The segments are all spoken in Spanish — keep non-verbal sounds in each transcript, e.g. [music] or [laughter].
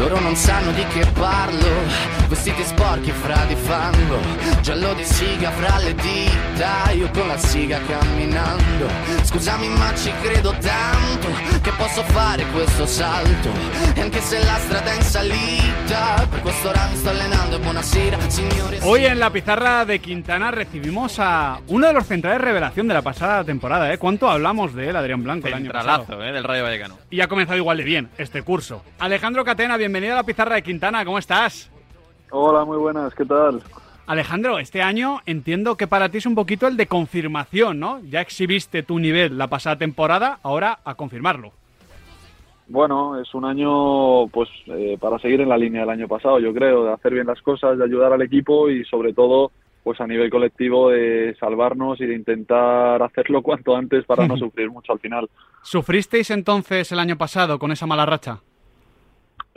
loro non sanno di che parlo Vestiti sporchi fra di fango Giallo di siga fra le dita Io con la siga camminando Scusami ma ci credo tanto Che posso fare questo salto E anche se la strada è in salita Per questo ora mi sto allenando E buonasera signore Hoy en la pizarra de Quintana recibimos a uno de los centrales revelación de la pasada temporada. ¿eh? ¿Cuánto hablamos de él, Adrián Blanco, el año pasado? ¿eh? Del Rayo Vallecano. Y ha comenzado igual de bien este curso. Alejandro Catena, bienvenido a la pizarra de Quintana. ¿Cómo estás? Hola, muy buenas, ¿qué tal? Alejandro, este año entiendo que para ti es un poquito el de confirmación, ¿no? Ya exhibiste tu nivel la pasada temporada, ahora a confirmarlo. Bueno, es un año pues eh, para seguir en la línea del año pasado, yo creo, de hacer bien las cosas, de ayudar al equipo y sobre todo pues a nivel colectivo de salvarnos y de intentar hacerlo cuanto antes para no [laughs] sufrir mucho al final. ¿Sufristeis entonces el año pasado con esa mala racha?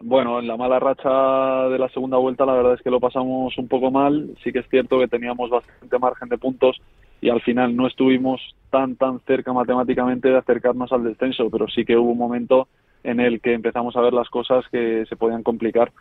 Bueno, en la mala racha de la segunda vuelta la verdad es que lo pasamos un poco mal. Sí que es cierto que teníamos bastante margen de puntos y al final no estuvimos tan tan cerca matemáticamente de acercarnos al descenso, pero sí que hubo un momento en el que empezamos a ver las cosas que se podían complicar.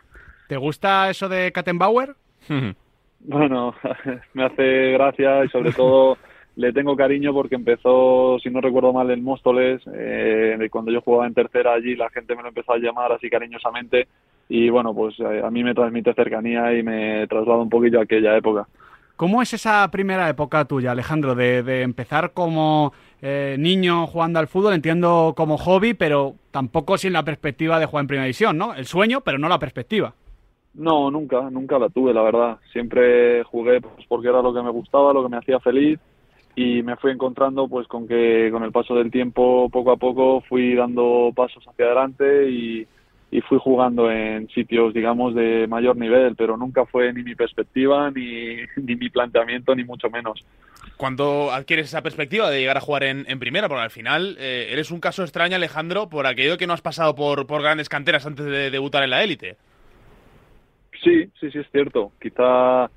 ¿Te gusta eso de Kattenbauer? [laughs] Bueno, [laughs] me hace gracia y sobre todo le tengo cariño porque empezó, si no recuerdo mal, en Móstoles, eh, cuando yo jugaba en tercera allí, la gente me lo empezó a llamar así cariñosamente y bueno, pues eh, a mí me transmite cercanía y me traslada un poquillo a aquella época. ¿Cómo es esa primera época tuya, Alejandro, de, de empezar como eh, niño jugando al fútbol? Entiendo como hobby, pero tampoco sin la perspectiva de jugar en primera división, ¿no? El sueño, pero no la perspectiva. No, nunca, nunca la tuve, la verdad. Siempre jugué pues, porque era lo que me gustaba, lo que me hacía feliz y me fui encontrando pues con que con el paso del tiempo poco a poco fui dando pasos hacia adelante y, y fui jugando en sitios digamos de mayor nivel pero nunca fue ni mi perspectiva ni, [laughs] ni mi planteamiento ni mucho menos Cuando adquieres esa perspectiva de llegar a jugar en, en primera, porque al final eh, eres un caso extraño, Alejandro, por aquello que no has pasado por, por grandes canteras antes de debutar en la élite. sí sí sí es cierto quizá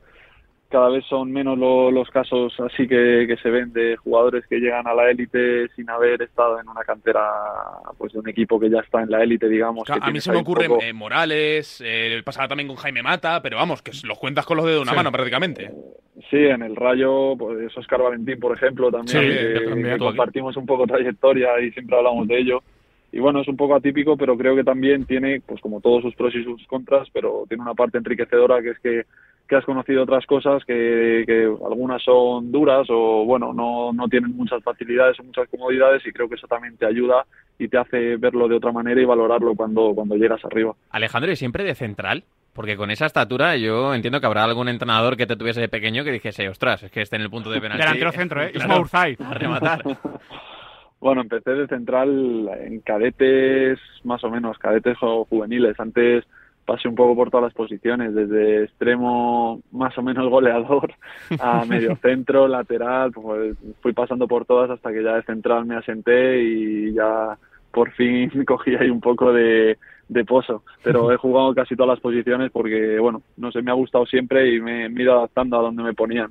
cada vez son menos lo- los casos así que, que se ven de jugadores que llegan a la élite sin haber estado en una cantera pues de un equipo que ya está en la élite digamos Claro, que a mí se me ocurre poco- eh, Morales, eh, pasaba también con Jaime Mata, pero vamos, que los cuentas con los dedos de una Sí. mano prácticamente. Sí, en el Rayo, pues Oscar Valentín, por ejemplo, también, Sí, que, también. que compartimos un poco trayectoria y siempre hablamos de ello. Y bueno, es un poco atípico, pero creo que también tiene, pues como todos sus pros y sus contras, pero tiene una parte enriquecedora que es que, que has conocido otras cosas que, que algunas son duras o bueno, no, no tienen muchas facilidades o muchas comodidades y creo que eso también te ayuda y te hace verlo de otra manera y valorarlo cuando, cuando llegas arriba. Alejandro, ¿y siempre de central? Porque con esa estatura yo entiendo que habrá algún entrenador que te tuviese de pequeño que dijese, ostras, es que esté en el punto de penalti. Delantero centro, ¿eh? [laughs] Claro, [laughs] a rematar. [laughs] Bueno, empecé de central en cadetes, más o menos, cadetes o juveniles. Antes pasé un poco por todas las posiciones, desde extremo más o menos goleador [laughs] a medio centro, lateral, pues fui pasando por todas hasta que ya de central me asenté y ya por fin [laughs] cogí ahí un poco de, de pozo. Pero he jugado casi todas las posiciones porque, bueno, no sé, me ha gustado siempre y me, me he ido adaptando a donde me ponían.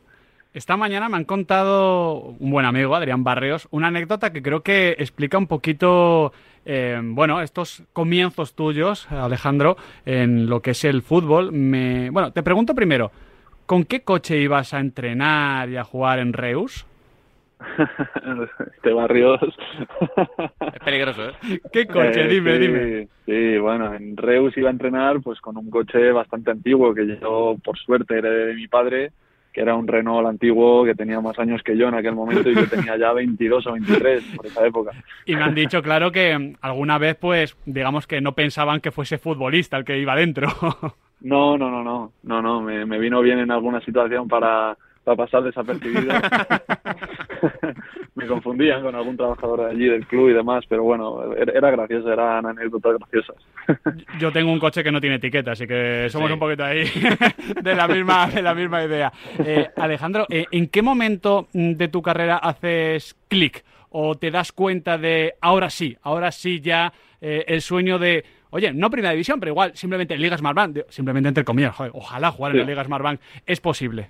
Esta mañana me han contado un buen amigo, Adrián Barrios, una anécdota que creo que explica un poquito, eh, bueno, estos comienzos tuyos, Alejandro, en lo que es el fútbol. Me... Bueno, te pregunto primero, ¿con qué coche ibas a entrenar y a jugar en Reus? [laughs] este Barrios. Es peligroso, ¿eh? ¿Qué coche? Eh, dime, sí, dime. Sí, bueno, en Reus iba a entrenar pues con un coche bastante antiguo que yo por suerte heredé de mi padre, que era un Renault antiguo que tenía más años que yo en aquel momento y que tenía ya 22 o 23 por esa época. Y me han dicho, claro, que alguna vez, pues, digamos que no pensaban que fuese futbolista el que iba dentro. [laughs] No, no, no, no, no, no, me, me vino bien en alguna situación para, para pasar desapercibido. [laughs] me confundían con algún trabajador de allí del club y demás, pero bueno, era, gracioso, eran anécdotas graciosas. [laughs] Yo tengo un coche que no tiene etiqueta, así que somos Sí. un poquito ahí [laughs] de la misma, de la misma idea. Eh, Alejandro, eh, ¿en qué momento de tu carrera haces clic? ¿O te das cuenta de ahora sí, ahora sí ya eh, el sueño de, oye, no primera división, pero igual simplemente Liga Smartbank, de- simplemente entre comillas, joder, ojalá jugar en Sí. la Liga Smartbank, es posible?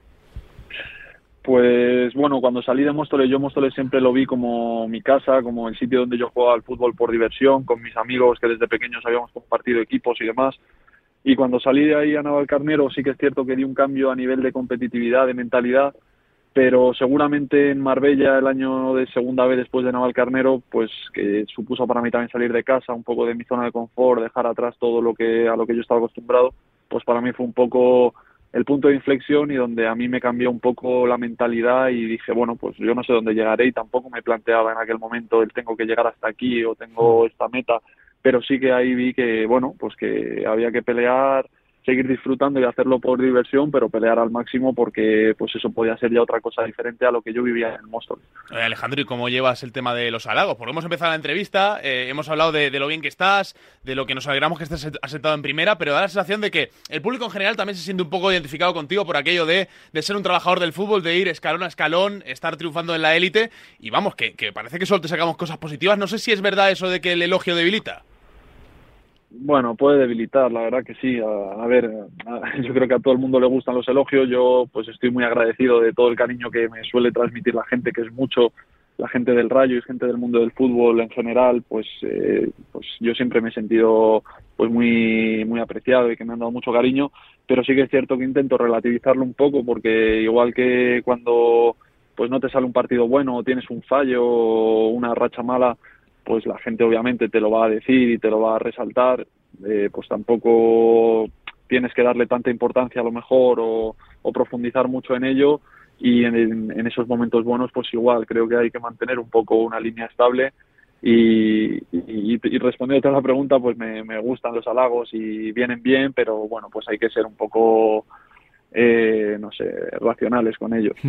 Pues bueno, cuando salí de Móstoles, yo Móstoles siempre lo vi como mi casa, como el sitio donde yo jugaba al fútbol por diversión, con mis amigos que desde pequeños habíamos compartido equipos y demás. Y cuando salí de ahí a Navalcarnero sí que es cierto que di un cambio a nivel de competitividad, de mentalidad, pero seguramente en Marbella el año de segunda vez después de Navalcarnero, pues que supuso para mí también salir de casa, un poco de mi zona de confort, dejar atrás todo lo que a lo que yo estaba acostumbrado, pues para mí fue un poco el punto de inflexión y donde a mí me cambió un poco la mentalidad y dije, bueno, pues yo no sé dónde llegaré y tampoco me planteaba en aquel momento el tengo que llegar hasta aquí o tengo esta meta, pero sí que ahí vi que, bueno, pues que había que pelear, seguir disfrutando y hacerlo por diversión, pero pelear al máximo porque pues eso podía ser ya otra cosa diferente a lo que yo vivía en el. Eh, Alejandro, ¿y cómo llevas el tema de los halagos? Porque hemos empezado la entrevista, eh, hemos hablado de, de, lo bien que estás, de lo que nos alegramos que estés asentado en primera, pero da la sensación de que el público en general también se siente un poco identificado contigo por aquello de, de ser un trabajador del fútbol, de ir escalón a escalón, estar triunfando en la élite, y vamos, que, que parece que solo te sacamos cosas positivas. No sé si es verdad eso de que el elogio debilita. Bueno, puede debilitar, la verdad que sí. A, ver, [laughs] yo creo que a todo el mundo le gustan los elogios. Yo pues estoy muy agradecido de todo el cariño que me suele transmitir la gente, que es mucho la gente del Rayo y gente del mundo del fútbol en general. Pues, eh, pues yo siempre me he sentido pues muy muy apreciado y que me han dado mucho cariño. Pero sí que es cierto que intento relativizarlo un poco porque igual que cuando pues no te sale un partido bueno o tienes un fallo o una racha mala pues la gente obviamente te lo va a decir y te lo va a resaltar, eh, pues tampoco tienes que darle tanta importancia a lo mejor o, o profundizar mucho en ello y en, en, esos momentos buenos pues igual creo que hay que mantener un poco una línea estable y, y, respondiendo a la pregunta pues me, me gustan los halagos y vienen bien pero bueno pues hay que ser un poco eh, no sé, racionales con ellos. [laughs]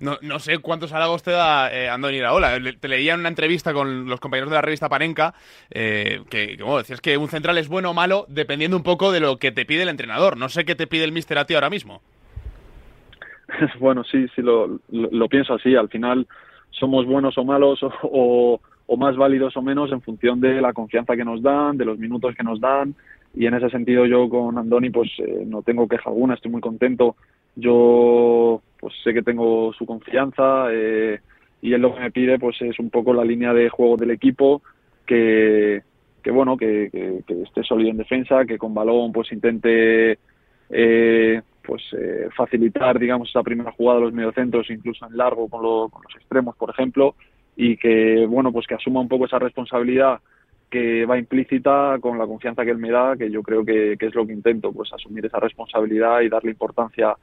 No, no sé cuántos halagos te da eh, Andoni Iraola. Te leía en una entrevista con los compañeros de la revista Panenka eh, que, que bueno, decías que un central es bueno o malo dependiendo un poco de lo que te pide el entrenador. No sé qué te pide el míster a ti ahora mismo. [laughs] bueno, sí, sí, lo, lo, lo, pienso así. Al final somos buenos o malos [laughs] o, o, o más válidos o menos en función de la confianza que nos dan, de los minutos que nos dan y en ese sentido yo con Andoni pues eh, no tengo queja alguna, estoy muy contento. Yo pues sé que tengo su confianza eh, y él lo que me pide pues es un poco la línea de juego del equipo que, que bueno, que, esté sólido en defensa, que con balón pues intente eh, pues eh, facilitar digamos esa primera jugada de los mediocentros incluso en largo con, lo, con los extremos por ejemplo y que bueno pues que asuma un poco esa responsabilidad que va implícita con la confianza que él me da, que yo creo que, que, es lo que intento, pues asumir esa responsabilidad y darle importancia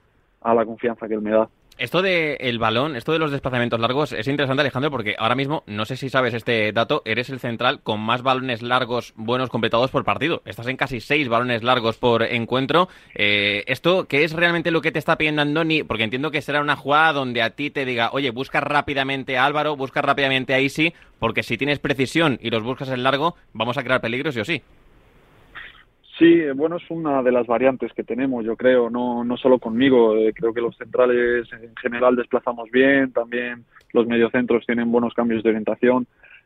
a la confianza que él me da. Esto del el balón, esto de los desplazamientos largos es interesante, Alejandro, porque ahora mismo, no sé si sabes este dato, eres el central con más balones largos buenos completados por partido. Estás en casi seis balones largos por encuentro. Eh, ¿Esto qué es realmente lo que te está pidiendo Andoni? Porque entiendo que será una jugada donde a ti te diga, oye, busca rápidamente a Álvaro, busca rápidamente a Isi, porque si tienes precisión y los buscas en largo, vamos a crear peligros sí o sí. Sí, bueno, es una de las variantes que tenemos, yo creo, no, no solo conmigo, eh, creo que los centrales en general desplazamos bien, también los mediocentros tienen buenos cambios de orientación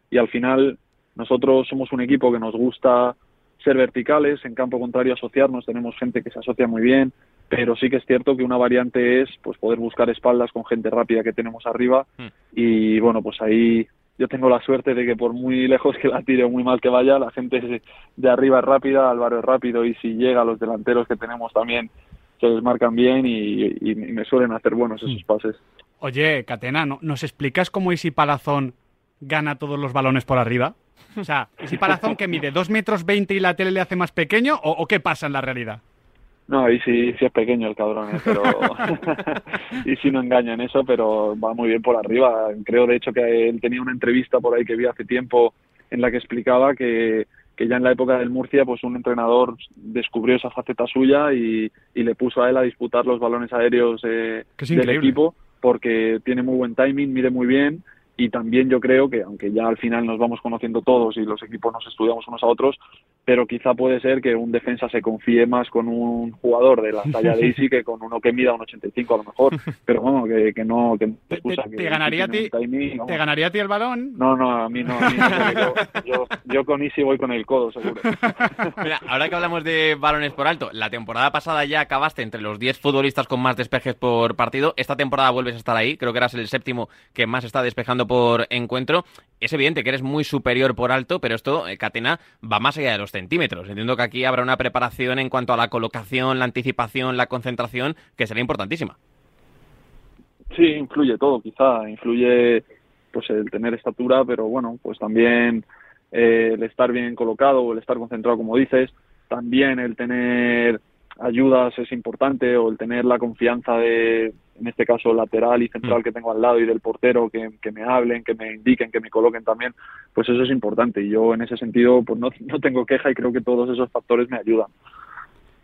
y al final nosotros somos un equipo que nos gusta ser verticales, en campo contrario asociarnos, tenemos gente que se asocia muy bien, pero sí que es cierto que una variante es pues poder buscar espaldas con gente rápida que tenemos arriba mm. y bueno, pues ahí yo tengo la suerte de que por muy lejos que la tire o muy mal que vaya, la gente de arriba es rápida, Álvaro es rápido y si llega los delanteros que tenemos también se desmarcan bien y, y, y me suelen hacer buenos esos pases. Oye, Catena, ¿no, ¿nos explicas cómo Isi Palazón gana todos los balones por arriba? O sea, Isi Palazón que mide 2 metros 20 y la tele le hace más pequeño o, o qué pasa en la realidad? No, ahí sí, sí es pequeño el cabrón, ¿eh? pero [laughs] y sí no engaña en eso, pero va muy bien por arriba. Creo de hecho que él tenía una entrevista por ahí que vi hace tiempo en la que explicaba que, que ya en la época del Murcia pues un entrenador descubrió esa faceta suya y, y le puso a él a disputar los balones aéreos eh, del equipo porque tiene muy buen timing, mide muy bien y también yo creo que aunque ya al final nos vamos conociendo todos y los equipos nos estudiamos unos a otros, pero quizá puede ser que un defensa se confíe más con un jugador de la talla de Easy [laughs] que con uno que mida un 85 a lo mejor, pero bueno, que, que no que ¿Te, excusa, te, que, te ganaría a ti timing, te ganaría a ti el balón? No, no, a mí no, a mí no yo, yo, yo, con Easy voy con el codo seguro. [laughs] Mira, ahora que hablamos de balones por alto, la temporada pasada ya acabaste entre los 10 futbolistas con más despejes por partido, esta temporada vuelves a estar ahí, creo que eras el séptimo que más está despejando por encuentro. Es evidente que eres muy superior por alto, pero esto, eh, Catena, va más allá de los centímetros. Entiendo que aquí habrá una preparación en cuanto a la colocación, la anticipación, la concentración, que será importantísima. Sí, influye todo, quizá, influye pues el tener estatura, pero bueno, pues también eh, el estar bien colocado el estar concentrado, como dices, también el tener ayudas es importante o el tener la confianza de, en este caso, lateral y central mm. que tengo al lado y del portero que, me hablen, que me indiquen, que me coloquen también, pues eso es importante. Y yo en ese sentido pues no, no tengo queja y creo que todos esos factores me ayudan.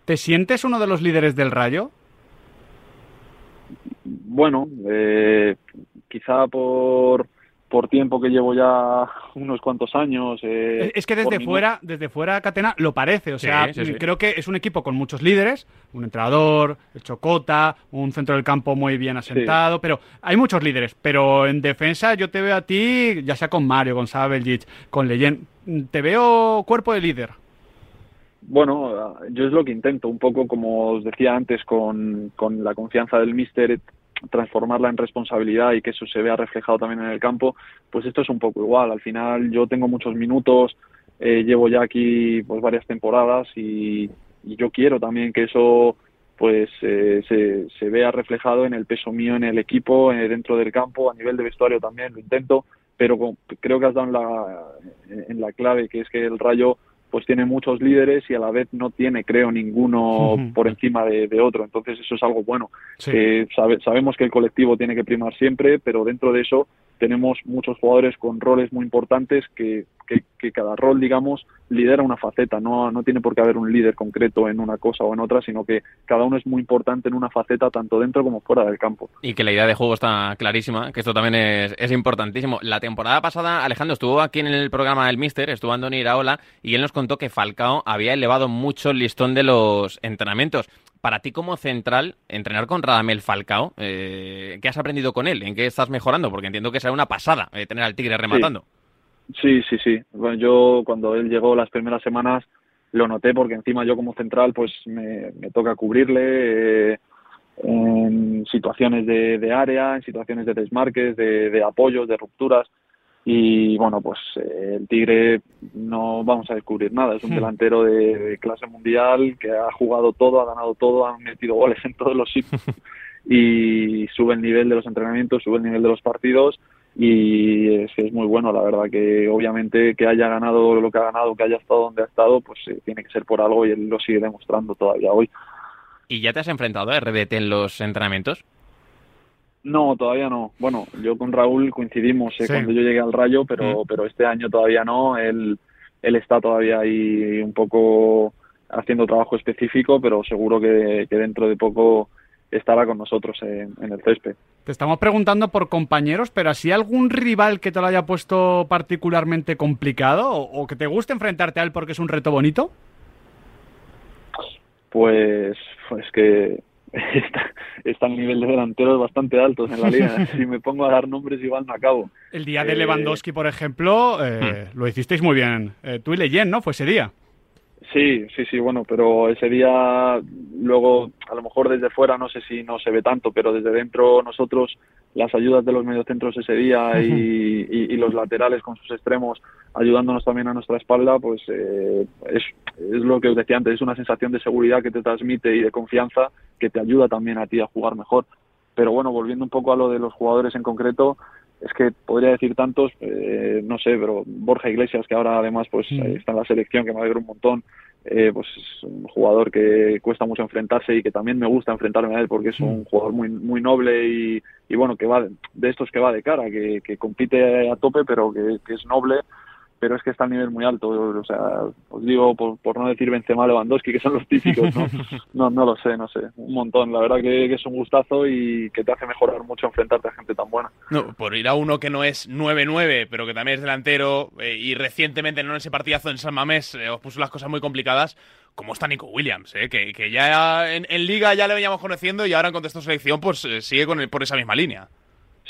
¿Te sientes uno de los líderes del Rayo? Bueno, eh, quizá por por tiempo que llevo ya unos cuantos años. Eh, es que desde fuera, desde fuera Catena lo parece, o sea, creo que es un equipo con muchos líderes, un entrenador, el Chocota, un centro del campo muy bien asentado, pero hay muchos líderes, pero en defensa yo te veo a ti, ya sea con Mario, con Sabeljic, con Leyen, te veo cuerpo de líder. Bueno, yo es lo que intento, un poco como os decía antes, con, con la confianza del míster, transformarla en responsabilidad y que eso se vea reflejado también en el campo, pues esto es un poco igual. Al final yo tengo muchos minutos, eh, llevo ya aquí pues varias temporadas y, yo quiero también que eso pues eh, se, se, vea reflejado en el peso mío en el equipo, eh, dentro del campo, a nivel de vestuario también lo intento, pero creo que has dado en la, en la clave, que es que el Rayo pues tiene muchos líderes y a la vez no tiene, creo, ninguno por encima de, otro. Entonces eso es algo bueno. sabemos que el colectivo tiene que primar siempre, pero dentro de eso tenemos muchos jugadores con roles muy importantes que, que, cada rol, digamos, lidera una faceta. No, no tiene por qué haber un líder concreto en una cosa o en otra, sino que cada uno es muy importante en una faceta, tanto dentro como fuera del campo. Y que la idea de juego está clarísima, que esto también es, es importantísimo. La temporada pasada, Alejandro estuvo aquí en el programa del Mister, estuvo Andoni Iraola, y él nos contó que Falcao había elevado mucho el listón de los entrenamientos para ti como central, entrenar con Radamel Falcao, eh, ¿qué has aprendido con él? ¿En qué estás mejorando? Porque entiendo que será una pasada eh, tener al Tigre rematando. Sí, sí, sí. Bueno, yo cuando él llegó las primeras semanas lo noté porque encima yo como central pues me, toca cubrirle eh, en situaciones de, área, en situaciones de desmarques, de, de apoyos, de rupturas y bueno pues eh, el Tigre no vamos a descubrir nada es un hmm. delantero de, clase mundial que ha jugado todo ha ganado todo ha metido goles en todos los sitios [laughs] y sube el nivel de los entrenamientos sube el nivel de los partidos y es, es muy bueno la verdad que obviamente que haya ganado lo que ha ganado que haya estado donde ha estado pues eh, tiene que ser por algo y él lo sigue demostrando todavía hoy ¿Y ya te has enfrentado a RDT en los entrenamientos? No, todavía no. Bueno, yo con Raúl coincidimos eh, cuando yo llegué al Rayo, pero, mm. pero este año todavía no. Él, él está todavía ahí un poco haciendo trabajo específico, pero seguro que, dentro de poco estará con nosotros en, el césped. Te estamos preguntando por compañeros, pero ¿así algún rival que te lo haya puesto particularmente complicado o, o que te guste enfrentarte a él porque es un reto bonito? Pues, pues que [laughs] está, está el nivel de delanteros bastante altos en la liga. [laughs] si me pongo a dar nombres, igual no acabo. El día de eh, Lewandowski, por ejemplo, eh, hmm. lo hicisteis muy bien. Eh, tú y Leyen, ¿no? Fue ese día. Sí, sí, sí, bueno, pero ese día luego a lo mejor desde fuera no sé si no se ve tanto, pero desde dentro nosotros las ayudas de los mediocentros ese día y, los laterales con sus extremos ayudándonos también a nuestra espalda, pues eh, es, es lo que os decía antes, es una sensación de seguridad que te transmite y de confianza que te ayuda también a ti a jugar mejor. Pero bueno, volviendo un poco a lo de los jugadores en concreto, es que podría decir tantos, eh, no sé, pero Borja Iglesias, que ahora además pues está en la selección, que me alegra un montón, eh, pues es un jugador que cuesta mucho enfrentarse y que también me gusta enfrentarme a él porque es un jugador muy muy noble y, y bueno, que va de, estos que va de cara, que, que compite a tope, pero que, que es noble pero es que está a nivel muy alto. O sea, os digo, por, por no decir Benzema, Lewandowski, que son los típicos, ¿no? [laughs] no, no lo sé, no sé, un montón. La verdad que, es un gustazo y que te hace mejorar mucho enfrentarte a gente tan buena. No, por ir a uno que no es 9-9, pero que también es delantero eh, y recientemente no en ese partidazo en San Mamés eh, os puso las cosas muy complicadas. ¿Cómo está Nico Williams? Eh? Que, que, ya en, Liga ya le veníamos conociendo y ahora en contexto selección pues sigue con por esa misma línea.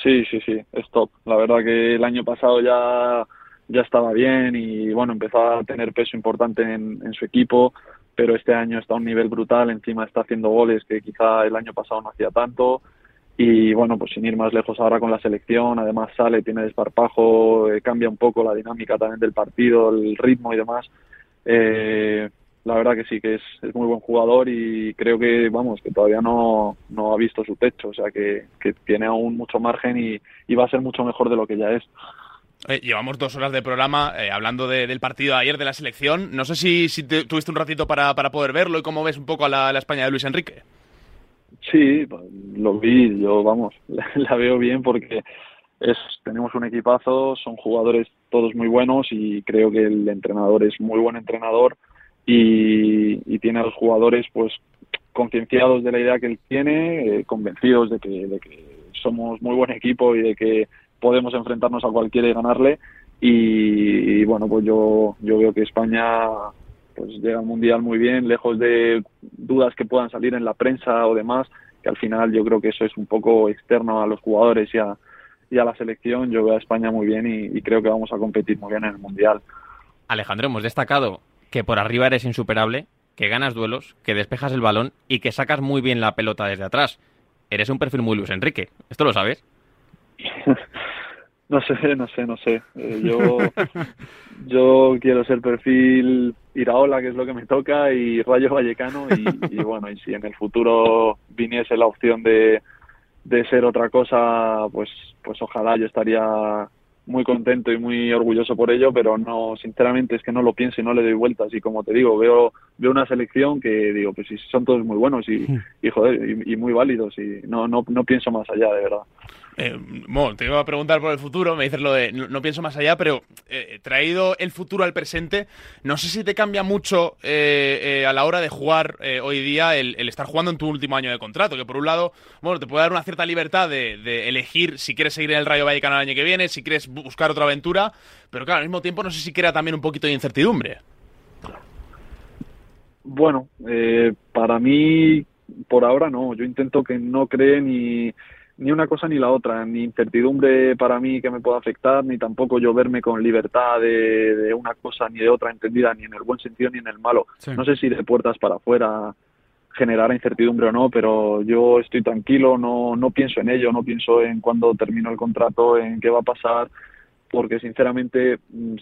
Sí, sí, sí, es top. La verdad que el año pasado ya ya estaba bien y bueno, empezó a tener peso importante en, su equipo, pero este año está a un nivel brutal, encima está haciendo goles que quizá el año pasado no hacía tanto y bueno, pues sin ir más lejos ahora con la selección, además sale, tiene desparpajo, eh, cambia un poco la dinámica también del partido, el ritmo y demás Eh, la verdad que sí, que es, es, muy buen jugador y creo que, vamos, que todavía no, no ha visto su techo, o sea, que, que tiene aún mucho margen y, y, va a ser mucho mejor de lo que ya es. Eh, llevamos dos horas de programa eh, hablando de, del partido de ayer de la selección. No sé si, si te, tuviste un ratito para, para, poder verlo y cómo ves un poco a la, España de Luis Enrique. Sí, lo vi, yo, vamos, [laughs] la, la veo bien porque es, tenemos un equipazo, son jugadores todos muy buenos y creo que el entrenador es muy buen entrenador y, y tiene a los jugadores pues concienciados de la idea que él tiene, eh, convencidos de que, de que somos muy buen equipo y de que podemos enfrentarnos a cualquiera y ganarle y, y, bueno pues yo yo veo que España pues llega al mundial muy bien lejos de dudas que puedan salir en la prensa o demás que al final yo creo que eso es un poco externo a los jugadores y a, y a la selección yo veo a España muy bien y, y creo que vamos a competir muy bien en el mundial Alejandro hemos destacado que por arriba eres insuperable, que ganas duelos, que despejas el balón y que sacas muy bien la pelota desde atrás. Eres un perfil muy Luis Enrique. ¿Esto lo sabes? [laughs] no sé, no sé, no sé. Eh, yo, [laughs] yo quiero ser perfil Iraola, que es lo que me toca, y Rayo Vallecano. Y, y bueno, y si en el futuro viniese la opción de, de ser otra cosa, pues, pues ojalá yo estaría muy contento y muy orgulloso por ello, pero no, sinceramente es que no lo pienso y no le doy vueltas. Y como te digo, veo, veo una selección que digo, pues sí, son todos muy buenos y, y joder, y, y, muy válidos y no, no, no pienso más allá, de verdad. Eh, bueno, te iba a preguntar por el futuro, me dices lo de no, no pienso más allá, pero eh, traído el futuro al presente, no sé si te cambia mucho eh, eh a la hora de jugar eh, hoy día el, el, estar jugando en tu último año de contrato, que por un lado, bueno, te puede dar una cierta libertad de, de elegir si quieres seguir en el Rayo Vallecano el año que viene, si quieres buscar otra aventura, pero claro, al mismo tiempo no sé si crea también un poquito de incertidumbre. Bueno, eh, para mí, por ahora no. Yo intento que no cree ni, ni una cosa ni la otra, ni incertidumbre para mí que me pueda afectar, ni tampoco yo verme con libertad de, de una cosa ni de otra entendida, ni en el buen sentido ni en el malo. Sí. No sé si de puertas para afuera generará incertidumbre o no, pero yo estoy tranquilo, no, no pienso en ello, no pienso en cuándo termino el contrato, en qué va a pasar, porque sinceramente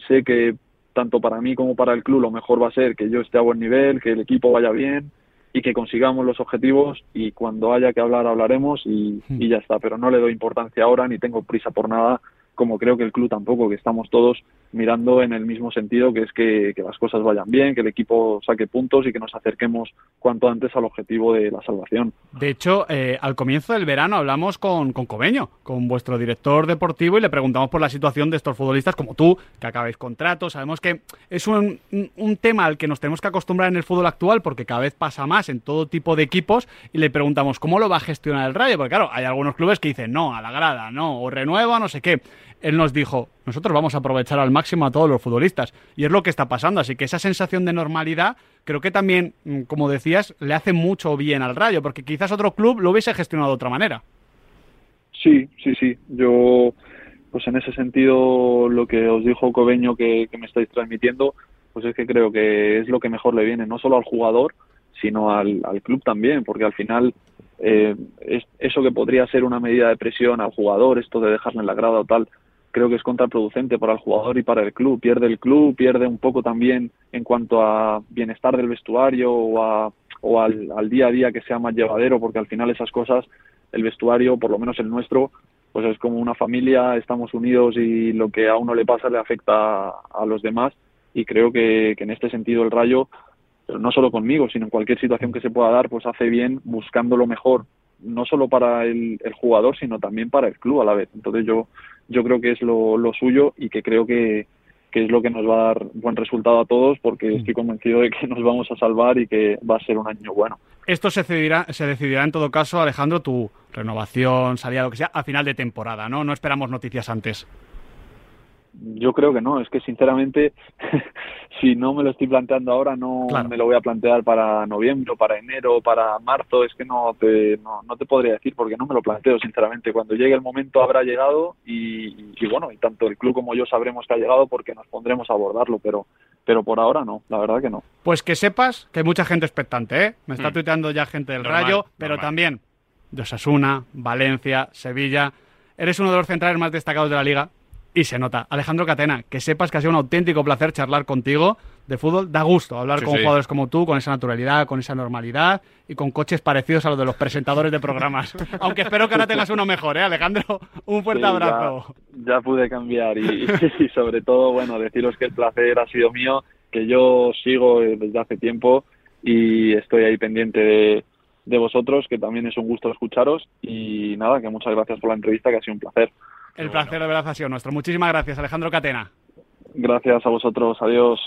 sé que tanto para mí como para el club lo mejor va a ser que yo esté a buen nivel, que el equipo vaya bien y que consigamos los objetivos y cuando haya que hablar hablaremos y, y ya está, pero no le doy importancia ahora ni tengo prisa por nada como creo que el club tampoco, que estamos todos mirando en el mismo sentido, que es que, las cosas vayan bien, que el equipo saque puntos y que nos acerquemos cuanto antes al objetivo de la salvación. De hecho, eh, al comienzo del verano hablamos con, con Cobeño, con vuestro director deportivo, y le preguntamos por la situación de estos futbolistas como tú, que acabáis contratos. Sabemos que es un, un tema al que nos tenemos que acostumbrar en el fútbol actual porque cada vez pasa más en todo tipo de equipos y le preguntamos cómo lo va a gestionar el Rayo, porque claro, hay algunos clubes que dicen no, a la grada, no, o renueva, no sé qué él nos dijo, nosotros vamos a aprovechar al máximo a todos los futbolistas. Y es lo que está pasando. Así que esa sensación de normalidad creo que también, mm, como decías, le hace mucho bien al Rayo, porque quizás otro club lo hubiese gestionado de otra manera. Sí, sí, sí. Yo, pues en ese sentido, lo que os dijo Cobeño que, me estáis transmitiendo, pues es que creo que es lo que mejor le viene, no solo al jugador, sino al, al club también, porque al final eh, es, eso que podría ser una medida de presión al jugador, esto de dejarle en la grada o tal, creo que es contraproducente para el jugador y para el club. Pierde el club, pierde un poco también en cuanto a bienestar del vestuario o, a, o al, al, día a día que sea más llevadero, porque al final esas cosas, el vestuario, por lo menos el nuestro, pues es como una familia, estamos unidos y lo que a uno le pasa le afecta a, los demás y creo que, que en este sentido el Rayo, no solo conmigo, sino en cualquier situación que se pueda dar, pues hace bien buscando lo mejor no solo para el, el, jugador, sino también para el club a la vez. Entonces yo, yo creo que es lo, lo suyo y que creo que, que, es lo que nos va a dar buen resultado a todos porque estoy convencido de que [laughs] nos vamos a salvar y que va a ser un año bueno. Esto se decidirá, se decidirá en todo caso, Alejandro, tu renovación, salida, lo que sea, a final de temporada, ¿no? No esperamos noticias antes. Yo creo que no, es que sinceramente, [laughs] si no me lo estoy planteando ahora, no claro. me lo voy a plantear para noviembre, para enero, para marzo, es que no te, no, no, te podría decir porque no me lo planteo, sinceramente. Cuando llegue el momento habrá llegado y, y, bueno, y tanto el club como yo sabremos que ha llegado porque nos pondremos a abordarlo, pero, pero por ahora no, la verdad que no. Pues que sepas que hay mucha gente expectante, ¿eh? Me está mm. tuiteando ya gente del normal, Rayo, pero normal. también de Osasuna, Valencia, Sevilla. Eres uno de los centrales más destacados de la liga y se nota. Alejandro Catena, que sepas que ha sido un auténtico placer charlar contigo de fútbol. Da gusto hablar Sí, con sí. jugadores como tú, con esa naturalidad, con esa normalidad y con coches parecidos a los de los presentadores de programas. [laughs] Aunque espero que ahora tengas uno mejor, ¿eh, Alejandro? Un fuerte Sí, abrazo. Ya, ya pude cambiar y, [laughs] y sobre todo, bueno, deciros que el placer ha sido mío, que yo sigo desde hace tiempo y estoy ahí pendiente de, de vosotros, que también es un gusto escucharos y nada, que muchas gracias por la entrevista, que ha sido un placer. El placer de verdad ha sido nuestro. Muchísimas gracias, Alejandro Catena. Gracias a vosotros, adiós.